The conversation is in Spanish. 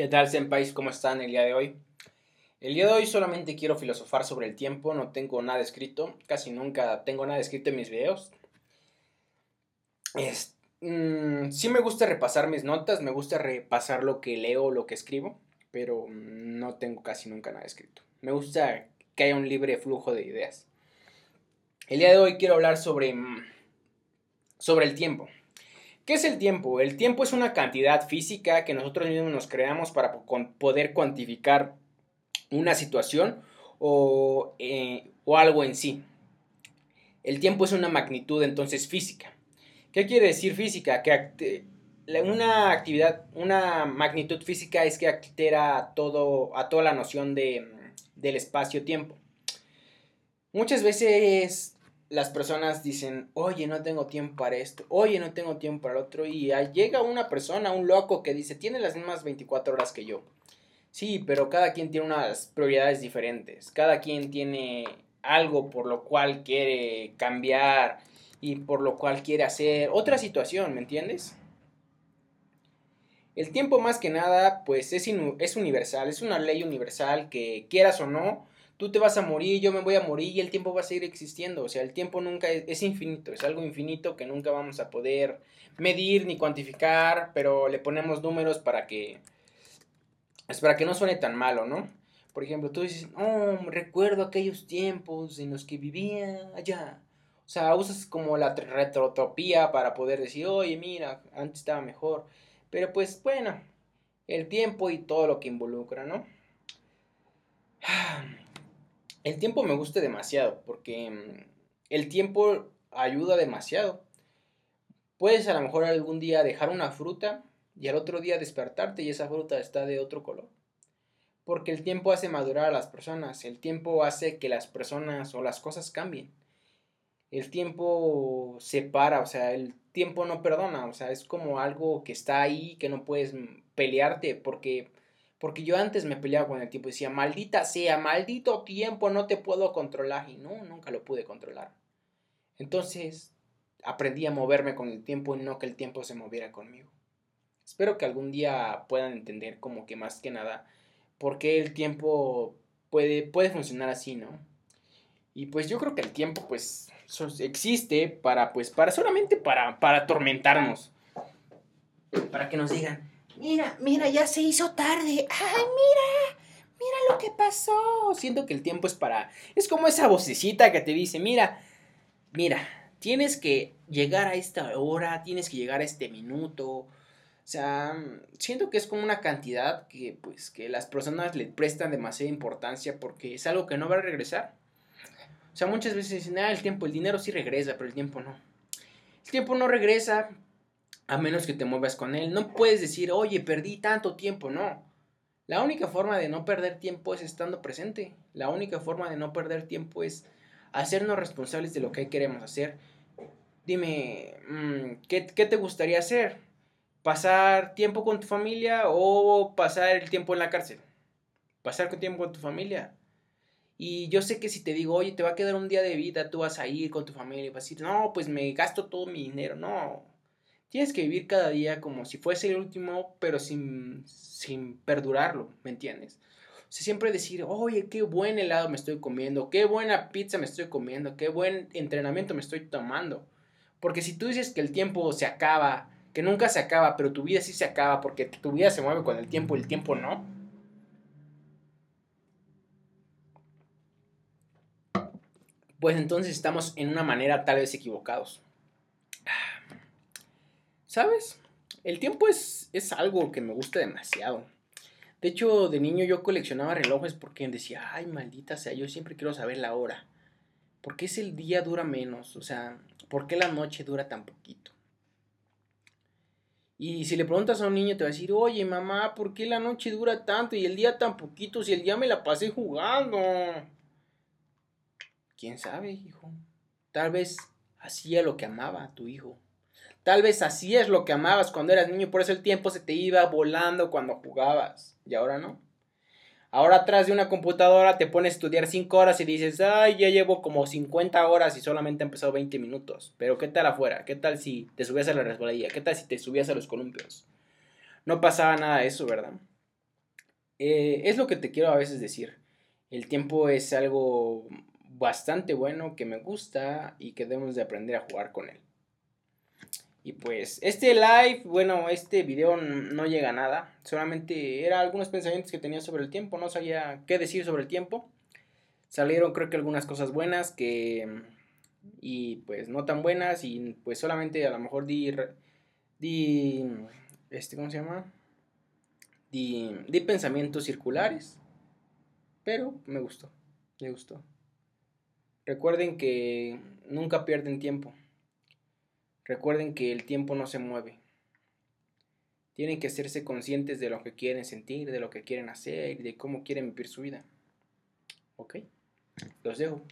¿Qué tal, senpais? ¿Cómo están el día de hoy? El día de hoy solamente quiero filosofar sobre el tiempo, no tengo nada escrito, casi nunca tengo nada escrito en mis videos. Mm, sí me gusta repasar mis notas, me gusta repasar lo que leo, lo que escribo, pero no tengo casi nunca nada escrito. Me gusta que haya un libre flujo de ideas. El día de hoy quiero hablar sobre, mm, sobre el tiempo. ¿Qué es el tiempo? El tiempo es una cantidad física que nosotros mismos nos creamos para poder cuantificar una situación o, eh, o algo en sí. El tiempo es una magnitud entonces física. ¿Qué quiere decir física? Que una actividad, una magnitud física es que altera todo, a toda la noción de, del espacio-tiempo. Muchas veces las personas dicen, oye, no tengo tiempo para esto, oye, no tengo tiempo para el otro, y llega una persona, un loco, que dice, tiene las mismas 24 horas que yo. Sí, pero cada quien tiene unas prioridades diferentes, cada quien tiene algo por lo cual quiere cambiar y por lo cual quiere hacer otra situación, ¿me entiendes? El tiempo más que nada, pues es, es universal, es una ley universal que quieras o no, tú te vas a morir, yo me voy a morir y el tiempo va a seguir existiendo. O sea, el tiempo nunca es, infinito, es algo infinito que nunca vamos a poder medir ni cuantificar, pero le ponemos números para que, es para que no suene tan malo, ¿no? Por ejemplo, tú dices, oh, recuerdo aquellos tiempos en los que vivía allá. O sea, usas como la retrotopía para poder decir, oye, mira, antes estaba mejor. Pero pues bueno, el tiempo y todo lo que involucra, ¿no? El tiempo me gusta demasiado porque mm, el tiempo ayuda demasiado. Puedes a lo mejor algún día dejar una fruta y al otro día despertarte y esa fruta está de otro color. Porque el tiempo hace madurar a las personas, el tiempo hace que las personas o las cosas cambien. El tiempo separa, o sea, el tiempo no perdona, o sea, es como algo que está ahí, que no puedes pelearte porque porque yo antes me peleaba con el tiempo y decía, maldita sea, maldito tiempo, no te puedo controlar. Y no, nunca lo pude controlar. Entonces aprendí a moverme con el tiempo y no que el tiempo se moviera conmigo. Espero que algún día puedan entender como que más que nada por qué el tiempo puede, puede funcionar así, ¿no? Y pues yo creo que el tiempo pues existe para pues para solamente para para atormentarnos. Para que nos digan, Mira, mira, ya se hizo tarde. Ay, mira, mira lo que pasó. Siento que el tiempo es para... Es como esa vocecita que te dice, mira, mira, tienes que llegar a esta hora, tienes que llegar a este minuto. O sea, siento que es como una cantidad que pues que las personas le prestan demasiada importancia porque es algo que no va a regresar. O sea, muchas veces dicen, ah, el tiempo, el dinero sí regresa, pero el tiempo no. El tiempo no regresa a menos que te muevas con él. No puedes decir, oye, perdí tanto tiempo, no. La única forma de no perder tiempo es estando presente. La única forma de no perder tiempo es hacernos responsables de lo que queremos hacer. Dime, mm, ¿qué, ¿qué, te gustaría hacer? ¿Pasar tiempo con tu familia o pasar el tiempo en la cárcel? Pasar tiempo con tu familia. Y yo sé que si te digo, oye, te va a quedar un día de vida, tú vas a ir con tu familia y vas a decir, no, pues me gasto todo mi dinero. No, Tienes que vivir cada día como si fuese el último, pero sin, sin perdurarlo, ¿me entiendes? O siempre decir, oye, qué buen helado me estoy comiendo, qué buena pizza me estoy comiendo, qué buen entrenamiento me estoy tomando. Porque si tú dices que el tiempo se acaba, que nunca se acaba, pero tu vida sí se acaba porque tu vida se mueve con el tiempo y el tiempo no. Pues entonces estamos en una manera tal vez equivocados. ¿Sabes? El tiempo es, es algo que me gusta demasiado. De hecho, de niño yo coleccionaba relojes porque decía, ay, maldita sea, yo siempre quiero saber la hora. ¿Por qué es el día dura menos? O sea, ¿por qué la noche dura tan poquito? Y si le preguntas a un niño te va a decir, oye mamá, ¿por qué la noche dura tanto y el día tan poquito si el día me la pasé jugando? ¿Quién sabe, hijo? Tal vez hacía lo que amaba tu hijo. Tal vez así es lo que amabas cuando eras niño, por eso el tiempo se te iba volando cuando jugabas. Y ahora no. Ahora atrás de una computadora te pones a estudiar 5 horas y dices, ay, ya llevo como 50 horas y solamente he empezado 20 minutos. Pero ¿qué tal afuera? ¿Qué tal si te subías a la resbaladilla? ¿Qué tal si te subías a los columpios? No pasaba nada de eso, ¿verdad? eh, es lo que te quiero a veces decir. El tiempo es algo bastante bueno que me gusta y que debemos de aprender a jugar con él. Y pues este live, bueno, este video no llega a nada. Solamente era algunos pensamientos que tenía sobre el tiempo. No sabía qué decir sobre el tiempo. Salieron creo que algunas cosas buenas que... Y pues no tan buenas. Y pues solamente a lo mejor di... Di... Este, ¿cómo se llama? Di, di pensamientos circulares. Pero me gustó. Me gustó. Recuerden que nunca pierden tiempo. Recuerden que el tiempo no se mueve. Tienen que hacerse conscientes de lo que quieren sentir, de lo que quieren hacer y de cómo quieren vivir su vida. ¿Ok? Los dejo.